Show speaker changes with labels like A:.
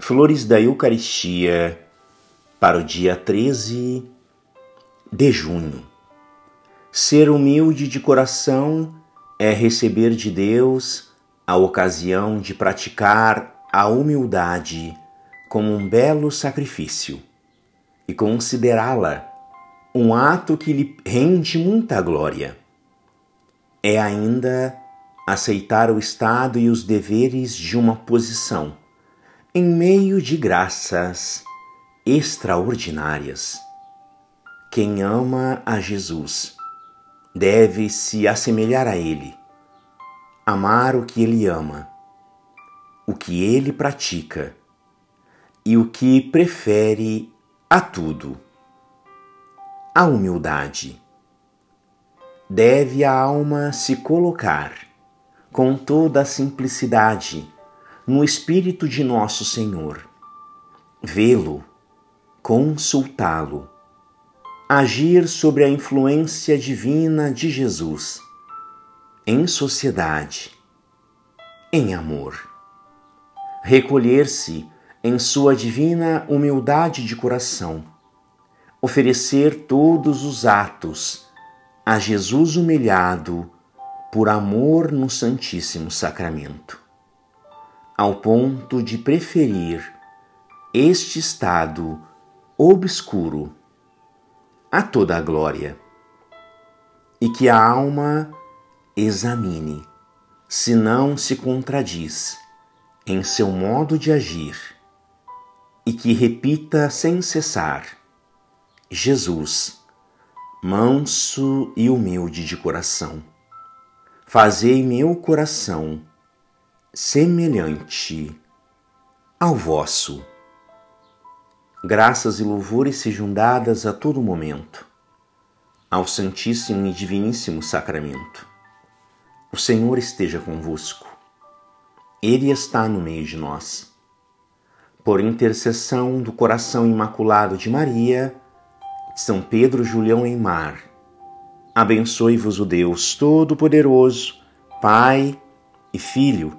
A: Flores da Eucaristia para o dia 13 de junho. Ser humilde de coração é receber de Deus a ocasião de praticar a humildade como um belo sacrifício e considerá-la um ato que lhe rende muita glória. É ainda aceitar o estado e os deveres de uma posição em meio de graças extraordinárias. Quem ama a Jesus deve se assemelhar a Ele, amar o que Ele ama, o que Ele pratica e o que prefere a tudo. A humildade. Deve a alma se colocar com toda a simplicidade no Espírito de Nosso Senhor, vê-lo, consultá-lo, agir sobre a influência divina de Jesus, em sociedade, em amor, recolher-se em sua divina humildade de coração, oferecer todos os atos a Jesus humilhado por amor no Santíssimo Sacramento ao ponto de preferir este estado obscuro a toda a glória, e que a alma examine se não se contradiz em seu modo de agir, e que repita sem cessar: Jesus, manso e humilde de coração, fazei meu coração semelhante ao vosso. Graças e louvores sejam dadas a todo momento ao Santíssimo e Diviníssimo Sacramento. O Senhor esteja convosco. Ele está no meio de nós. Por intercessão do coração imaculado de Maria, São Pedro Julião Eimar, abençoe-vos o Deus Todo-Poderoso, Pai e Filho